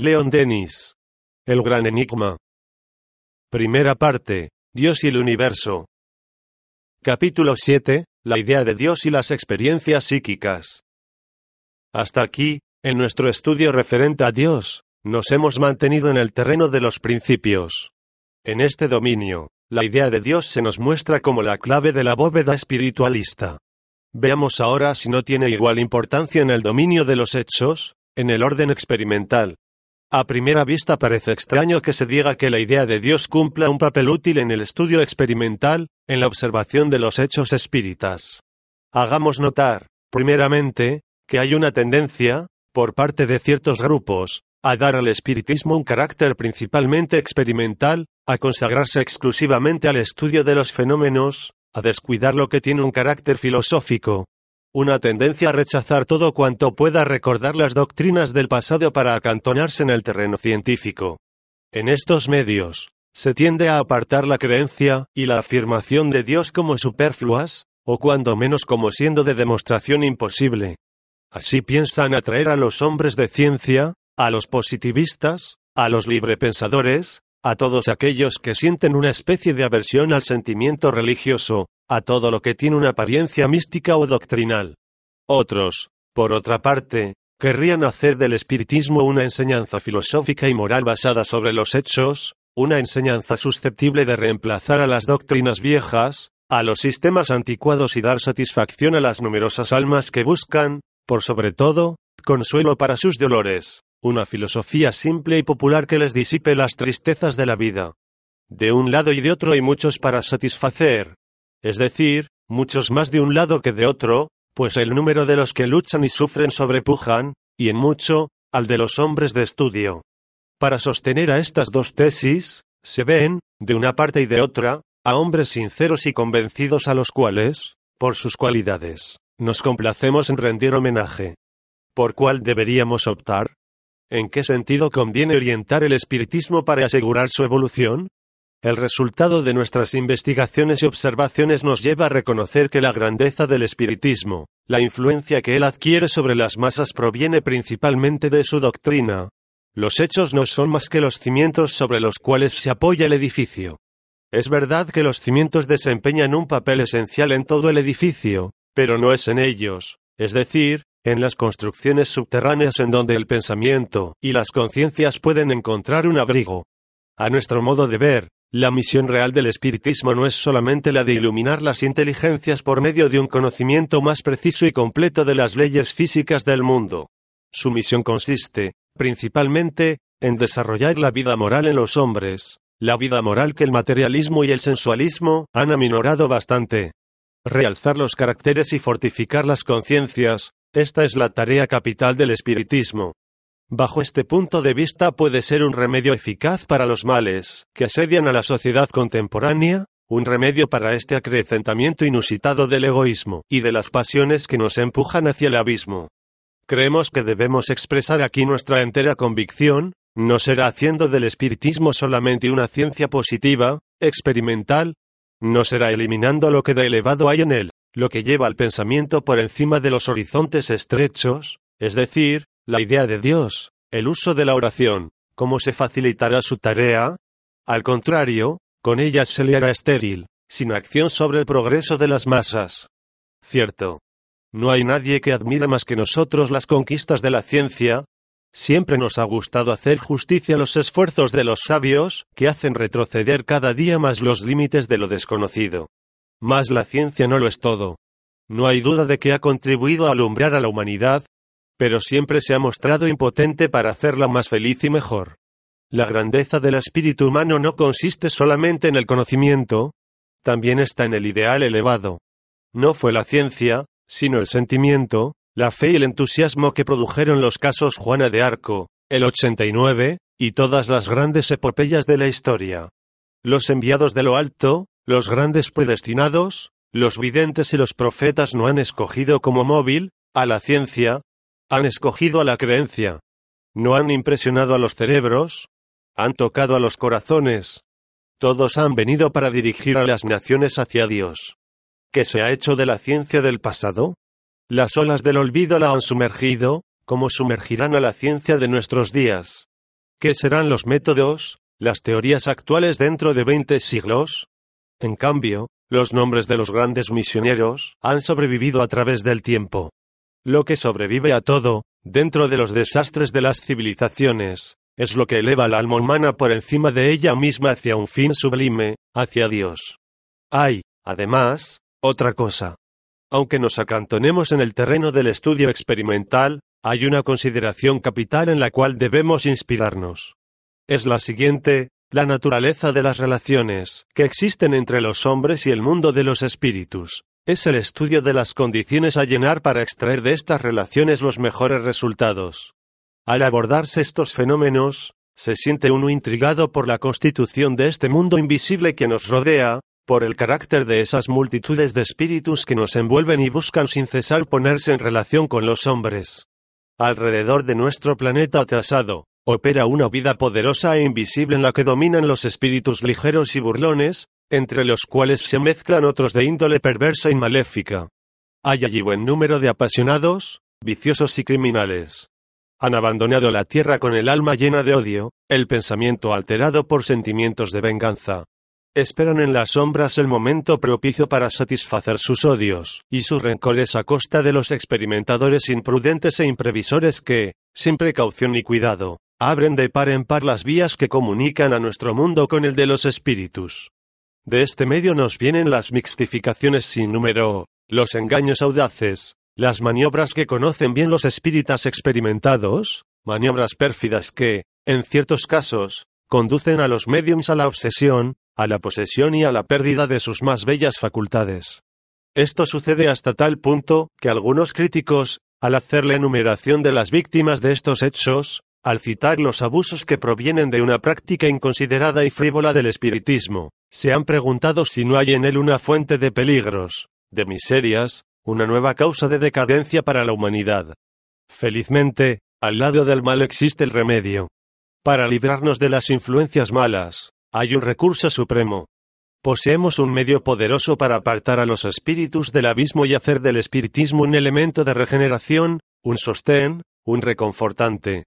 Leon Denis. El gran enigma. Primera parte. Dios y el universo. Capítulo 7. La idea de Dios y las experiencias psíquicas. Hasta aquí, en nuestro estudio referente a Dios, nos hemos mantenido en el terreno de los principios. En este dominio, la idea de Dios se nos muestra como la clave de la bóveda espiritualista. Veamos ahora si no tiene igual importancia en el dominio de los hechos, en el orden experimental. A primera vista parece extraño que se diga que la idea de Dios cumpla un papel útil en el estudio experimental, en la observación de los hechos espíritas. Hagamos notar, primeramente, que hay una tendencia, por parte de ciertos grupos, a dar al espiritismo un carácter principalmente experimental, a consagrarse exclusivamente al estudio de los fenómenos, a descuidar lo que tiene un carácter filosófico. Una tendencia a rechazar todo cuanto pueda recordar las doctrinas del pasado para acantonarse en el terreno científico. En estos medios, se tiende a apartar la creencia y la afirmación de Dios como superfluas, o cuando menos como siendo de demostración imposible. Así piensan atraer a los hombres de ciencia, a los positivistas, a los librepensadores, a todos aquellos que sienten una especie de aversión al sentimiento religioso, a todo lo que tiene una apariencia mística o doctrinal. Otros, por otra parte, querrían hacer del espiritismo una enseñanza filosófica y moral basada sobre los hechos, una enseñanza susceptible de reemplazar a las doctrinas viejas, a los sistemas anticuados y dar satisfacción a las numerosas almas que buscan, por sobre todo, consuelo para sus dolores una filosofía simple y popular que les disipe las tristezas de la vida. De un lado y de otro hay muchos para satisfacer. Es decir, muchos más de un lado que de otro, pues el número de los que luchan y sufren sobrepujan, y en mucho, al de los hombres de estudio. Para sostener a estas dos tesis, se ven, de una parte y de otra, a hombres sinceros y convencidos a los cuales, por sus cualidades, nos complacemos en rendir homenaje. ¿Por cuál deberíamos optar? ¿En qué sentido conviene orientar el espiritismo para asegurar su evolución? El resultado de nuestras investigaciones y observaciones nos lleva a reconocer que la grandeza del espiritismo, la influencia que él adquiere sobre las masas proviene principalmente de su doctrina. Los hechos no son más que los cimientos sobre los cuales se apoya el edificio. Es verdad que los cimientos desempeñan un papel esencial en todo el edificio, pero no es en ellos, es decir, en las construcciones subterráneas en donde el pensamiento y las conciencias pueden encontrar un abrigo. A nuestro modo de ver, la misión real del espiritismo no es solamente la de iluminar las inteligencias por medio de un conocimiento más preciso y completo de las leyes físicas del mundo. Su misión consiste, principalmente, en desarrollar la vida moral en los hombres, la vida moral que el materialismo y el sensualismo han aminorado bastante. Realzar los caracteres y fortificar las conciencias, esta es la tarea capital del espiritismo. Bajo este punto de vista puede ser un remedio eficaz para los males que asedian a la sociedad contemporánea, un remedio para este acrecentamiento inusitado del egoísmo y de las pasiones que nos empujan hacia el abismo. Creemos que debemos expresar aquí nuestra entera convicción, no será haciendo del espiritismo solamente una ciencia positiva, experimental, no será eliminando lo que de elevado hay en él, lo que lleva al pensamiento por encima de los horizontes estrechos, es decir, la idea de Dios, el uso de la oración, ¿cómo se facilitará su tarea? Al contrario, con ella se le hará estéril, sin acción sobre el progreso de las masas. Cierto. No hay nadie que admire más que nosotros las conquistas de la ciencia. Siempre nos ha gustado hacer justicia a los esfuerzos de los sabios, que hacen retroceder cada día más los límites de lo desconocido. Mas la ciencia no lo es todo. No hay duda de que ha contribuido a alumbrar a la humanidad, pero siempre se ha mostrado impotente para hacerla más feliz y mejor. La grandeza del espíritu humano no consiste solamente en el conocimiento, también está en el ideal elevado. No fue la ciencia, sino el sentimiento, la fe y el entusiasmo que produjeron los casos Juana de Arco, el 89, y todas las grandes epopeyas de la historia. Los enviados de lo alto, los grandes predestinados, los videntes y los profetas no han escogido como móvil, a la ciencia, han escogido a la creencia. No han impresionado a los cerebros, han tocado a los corazones. Todos han venido para dirigir a las naciones hacia Dios. ¿Qué se ha hecho de la ciencia del pasado? Las olas del olvido la han sumergido, como sumergirán a la ciencia de nuestros días. ¿Qué serán los métodos, las teorías actuales dentro de 20 siglos? En cambio, los nombres de los grandes misioneros han sobrevivido a través del tiempo. Lo que sobrevive a todo, dentro de los desastres de las civilizaciones, es lo que eleva al alma humana por encima de ella misma hacia un fin sublime, hacia Dios. Hay, además, otra cosa. Aunque nos acantonemos en el terreno del estudio experimental, hay una consideración capital en la cual debemos inspirarnos. Es la siguiente, la naturaleza de las relaciones que existen entre los hombres y el mundo de los espíritus. Es el estudio de las condiciones a llenar para extraer de estas relaciones los mejores resultados. Al abordarse estos fenómenos, se siente uno intrigado por la constitución de este mundo invisible que nos rodea, por el carácter de esas multitudes de espíritus que nos envuelven y buscan sin cesar ponerse en relación con los hombres. Alrededor de nuestro planeta atrasado, opera una vida poderosa e invisible en la que dominan los espíritus ligeros y burlones, entre los cuales se mezclan otros de índole perversa y maléfica. Hay allí buen número de apasionados, viciosos y criminales. Han abandonado la tierra con el alma llena de odio, el pensamiento alterado por sentimientos de venganza, Esperan en las sombras el momento propicio para satisfacer sus odios y sus rencores a costa de los experimentadores imprudentes e imprevisores que, sin precaución ni cuidado, abren de par en par las vías que comunican a nuestro mundo con el de los espíritus. De este medio nos vienen las mixtificaciones sin número, los engaños audaces, las maniobras que conocen bien los espíritas experimentados, maniobras pérfidas que, en ciertos casos, conducen a los mediums a la obsesión, a la posesión y a la pérdida de sus más bellas facultades. Esto sucede hasta tal punto que algunos críticos, al hacer la enumeración de las víctimas de estos hechos, al citar los abusos que provienen de una práctica inconsiderada y frívola del espiritismo, se han preguntado si no hay en él una fuente de peligros, de miserias, una nueva causa de decadencia para la humanidad. Felizmente, al lado del mal existe el remedio. Para librarnos de las influencias malas, hay un recurso supremo. Poseemos un medio poderoso para apartar a los espíritus del abismo y hacer del espiritismo un elemento de regeneración, un sostén, un reconfortante.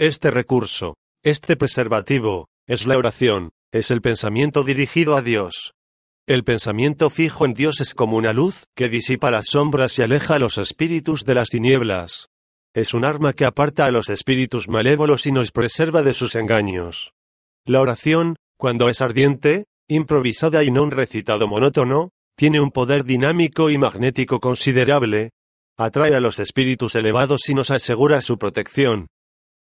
Este recurso, este preservativo, es la oración, es el pensamiento dirigido a Dios. El pensamiento fijo en Dios es como una luz que disipa las sombras y aleja a los espíritus de las tinieblas. Es un arma que aparta a los espíritus malévolos y nos preserva de sus engaños. La oración, cuando es ardiente, improvisada y no un recitado monótono, tiene un poder dinámico y magnético considerable, atrae a los espíritus elevados y nos asegura su protección.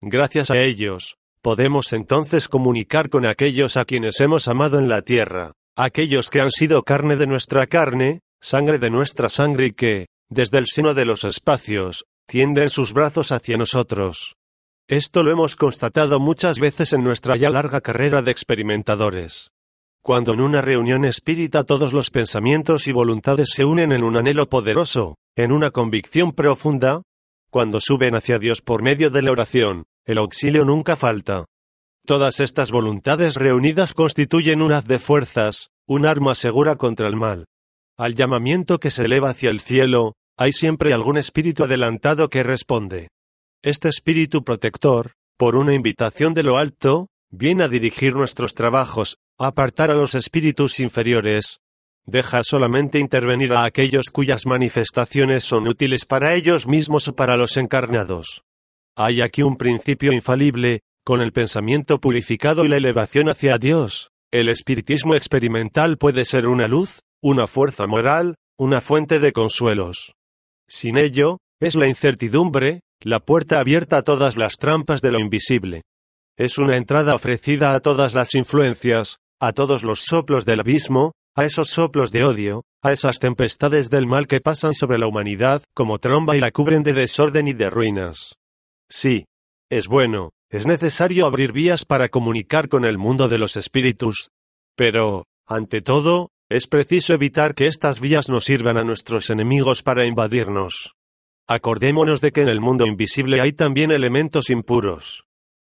Gracias a ellos, podemos entonces comunicar con aquellos a quienes hemos amado en la tierra, aquellos que han sido carne de nuestra carne, sangre de nuestra sangre y que, desde el seno de los espacios, tienden sus brazos hacia nosotros. Esto lo hemos constatado muchas veces en nuestra ya larga carrera de experimentadores. Cuando en una reunión espírita todos los pensamientos y voluntades se unen en un anhelo poderoso, en una convicción profunda, cuando suben hacia Dios por medio de la oración, el auxilio nunca falta. Todas estas voluntades reunidas constituyen un haz de fuerzas, un arma segura contra el mal. Al llamamiento que se eleva hacia el cielo, hay siempre algún espíritu adelantado que responde. Este espíritu protector, por una invitación de lo alto, viene a dirigir nuestros trabajos, a apartar a los espíritus inferiores. Deja solamente intervenir a aquellos cuyas manifestaciones son útiles para ellos mismos o para los encarnados. Hay aquí un principio infalible, con el pensamiento purificado y la elevación hacia Dios. El espiritismo experimental puede ser una luz, una fuerza moral, una fuente de consuelos. Sin ello, es la incertidumbre, la puerta abierta a todas las trampas de lo invisible. Es una entrada ofrecida a todas las influencias, a todos los soplos del abismo, a esos soplos de odio, a esas tempestades del mal que pasan sobre la humanidad como tromba y la cubren de desorden y de ruinas. Sí, es bueno, es necesario abrir vías para comunicar con el mundo de los espíritus. Pero, ante todo, es preciso evitar que estas vías nos sirvan a nuestros enemigos para invadirnos. Acordémonos de que en el mundo invisible hay también elementos impuros.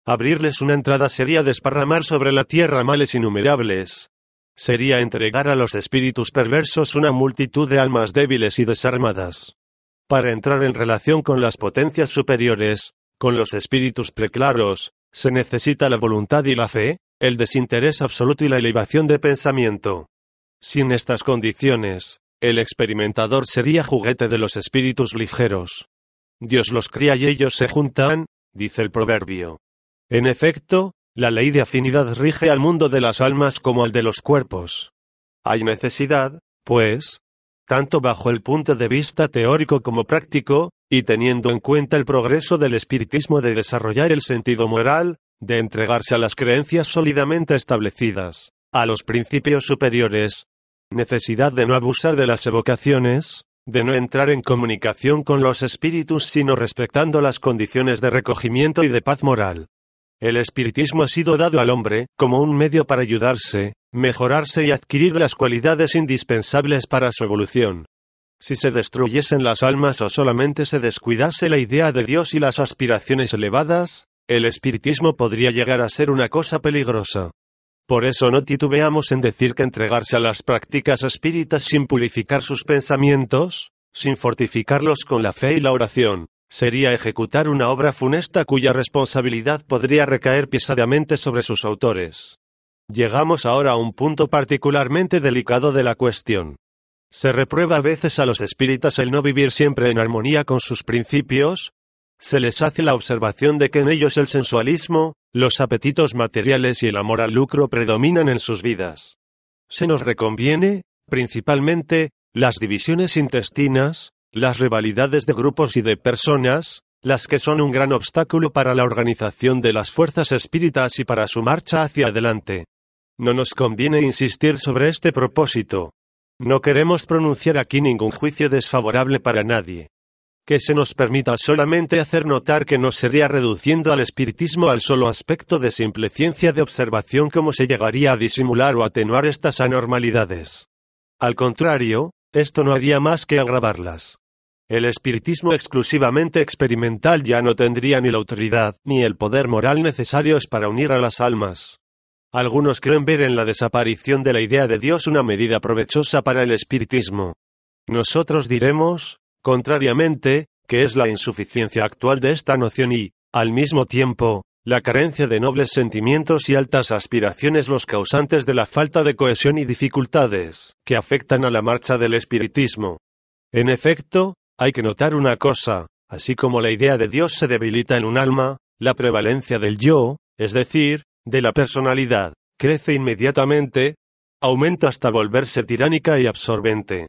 Abrirles una entrada sería desparramar sobre la tierra males innumerables. Sería entregar a los espíritus perversos una multitud de almas débiles y desarmadas. Para entrar en relación con las potencias superiores, con los espíritus preclaros, se necesita la voluntad y la fe, el desinterés absoluto y la elevación de pensamiento. Sin estas condiciones, el experimentador sería juguete de los espíritus ligeros. Dios los cría y ellos se juntan, dice el proverbio. En efecto, la ley de afinidad rige al mundo de las almas como al de los cuerpos. Hay necesidad, pues, tanto bajo el punto de vista teórico como práctico, y teniendo en cuenta el progreso del espiritismo de desarrollar el sentido moral, de entregarse a las creencias sólidamente establecidas, a los principios superiores, necesidad de no abusar de las evocaciones, de no entrar en comunicación con los espíritus sino respetando las condiciones de recogimiento y de paz moral. El espiritismo ha sido dado al hombre como un medio para ayudarse, mejorarse y adquirir las cualidades indispensables para su evolución. Si se destruyesen las almas o solamente se descuidase la idea de Dios y las aspiraciones elevadas, el espiritismo podría llegar a ser una cosa peligrosa. Por eso no titubeamos en decir que entregarse a las prácticas espíritas sin purificar sus pensamientos, sin fortificarlos con la fe y la oración, sería ejecutar una obra funesta cuya responsabilidad podría recaer pesadamente sobre sus autores. Llegamos ahora a un punto particularmente delicado de la cuestión. Se reprueba a veces a los espíritas el no vivir siempre en armonía con sus principios, se les hace la observación de que en ellos el sensualismo, los apetitos materiales y el amor al lucro predominan en sus vidas. Se nos reconviene, principalmente, las divisiones intestinas, las rivalidades de grupos y de personas, las que son un gran obstáculo para la organización de las fuerzas espíritas y para su marcha hacia adelante. No nos conviene insistir sobre este propósito. No queremos pronunciar aquí ningún juicio desfavorable para nadie que se nos permita solamente hacer notar que nos sería reduciendo al espiritismo al solo aspecto de simple ciencia de observación como se llegaría a disimular o atenuar estas anormalidades. Al contrario, esto no haría más que agravarlas. El espiritismo exclusivamente experimental ya no tendría ni la autoridad ni el poder moral necesarios para unir a las almas. Algunos creen ver en la desaparición de la idea de Dios una medida provechosa para el espiritismo. Nosotros diremos, Contrariamente, que es la insuficiencia actual de esta noción y, al mismo tiempo, la carencia de nobles sentimientos y altas aspiraciones los causantes de la falta de cohesión y dificultades, que afectan a la marcha del espiritismo. En efecto, hay que notar una cosa, así como la idea de Dios se debilita en un alma, la prevalencia del yo, es decir, de la personalidad, crece inmediatamente, aumenta hasta volverse tiránica y absorbente.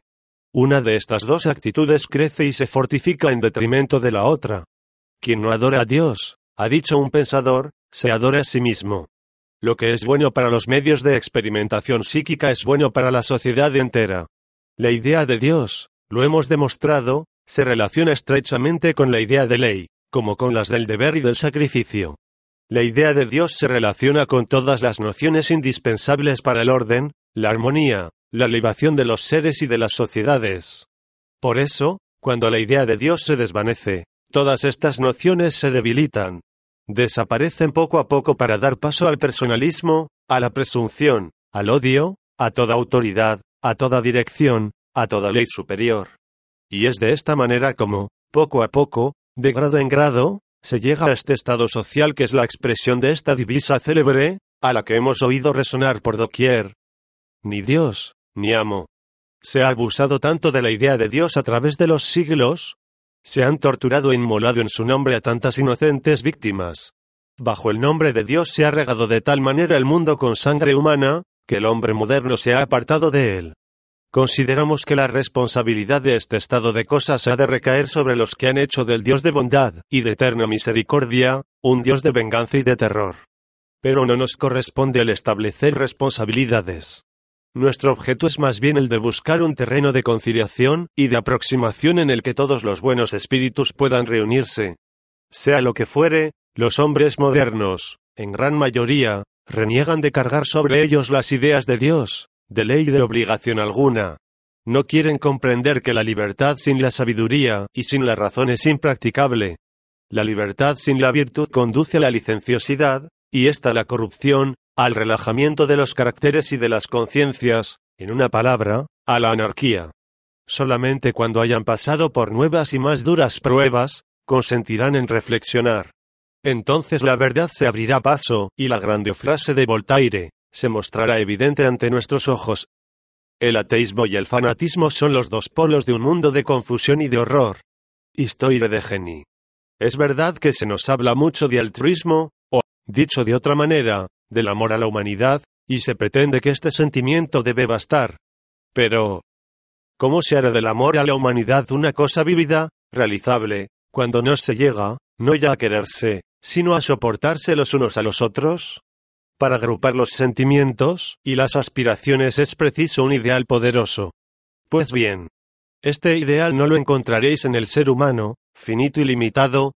Una de estas dos actitudes crece y se fortifica en detrimento de la otra. Quien no adora a Dios, ha dicho un pensador, se adora a sí mismo. Lo que es bueno para los medios de experimentación psíquica es bueno para la sociedad entera. La idea de Dios, lo hemos demostrado, se relaciona estrechamente con la idea de ley, como con las del deber y del sacrificio. La idea de Dios se relaciona con todas las nociones indispensables para el orden, la armonía, la libación de los seres y de las sociedades. Por eso, cuando la idea de Dios se desvanece, todas estas nociones se debilitan. Desaparecen poco a poco para dar paso al personalismo, a la presunción, al odio, a toda autoridad, a toda dirección, a toda ley superior. Y es de esta manera como, poco a poco, de grado en grado, se llega a este estado social que es la expresión de esta divisa célebre, a la que hemos oído resonar por doquier. Ni Dios, ni amo. Se ha abusado tanto de la idea de Dios a través de los siglos, se han torturado e inmolado en su nombre a tantas inocentes víctimas. Bajo el nombre de Dios se ha regado de tal manera el mundo con sangre humana, que el hombre moderno se ha apartado de él. Consideramos que la responsabilidad de este estado de cosas ha de recaer sobre los que han hecho del Dios de bondad y de eterna misericordia, un Dios de venganza y de terror. Pero no nos corresponde el establecer responsabilidades. Nuestro objeto es más bien el de buscar un terreno de conciliación y de aproximación en el que todos los buenos espíritus puedan reunirse. Sea lo que fuere, los hombres modernos, en gran mayoría, reniegan de cargar sobre ellos las ideas de Dios, de ley de obligación alguna. No quieren comprender que la libertad sin la sabiduría y sin la razón es impracticable. La libertad sin la virtud conduce a la licenciosidad, y esta la corrupción, al relajamiento de los caracteres y de las conciencias, en una palabra, a la anarquía. Solamente cuando hayan pasado por nuevas y más duras pruebas, consentirán en reflexionar. entonces la verdad se abrirá paso, y la grande frase de Voltaire, se mostrará evidente ante nuestros ojos. El ateísmo y el fanatismo son los dos polos de un mundo de confusión y de horror. Historia de Geni. Es verdad que se nos habla mucho de altruismo, o, dicho de otra manera, del amor a la humanidad, y se pretende que este sentimiento debe bastar. Pero, ¿cómo se hará del amor a la humanidad una cosa vívida, realizable, cuando no se llega, no ya a quererse, sino a soportarse los unos a los otros? Para agrupar los sentimientos y las aspiraciones es preciso un ideal poderoso. Pues bien, este ideal no lo encontraréis en el ser humano, finito y limitado,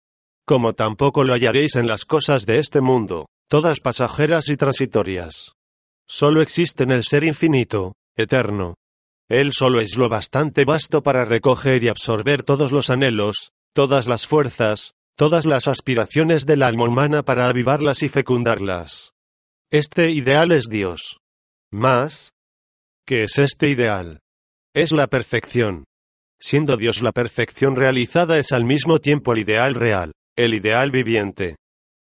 como tampoco lo hallaréis en las cosas de este mundo, todas pasajeras y transitorias. Solo existe en el ser infinito, eterno. Él solo es lo bastante vasto para recoger y absorber todos los anhelos, todas las fuerzas, todas las aspiraciones del alma humana para avivarlas y fecundarlas. Este ideal es Dios. Más, ¿qué es este ideal? Es la perfección. Siendo Dios la perfección realizada es al mismo tiempo el ideal real, el ideal viviente.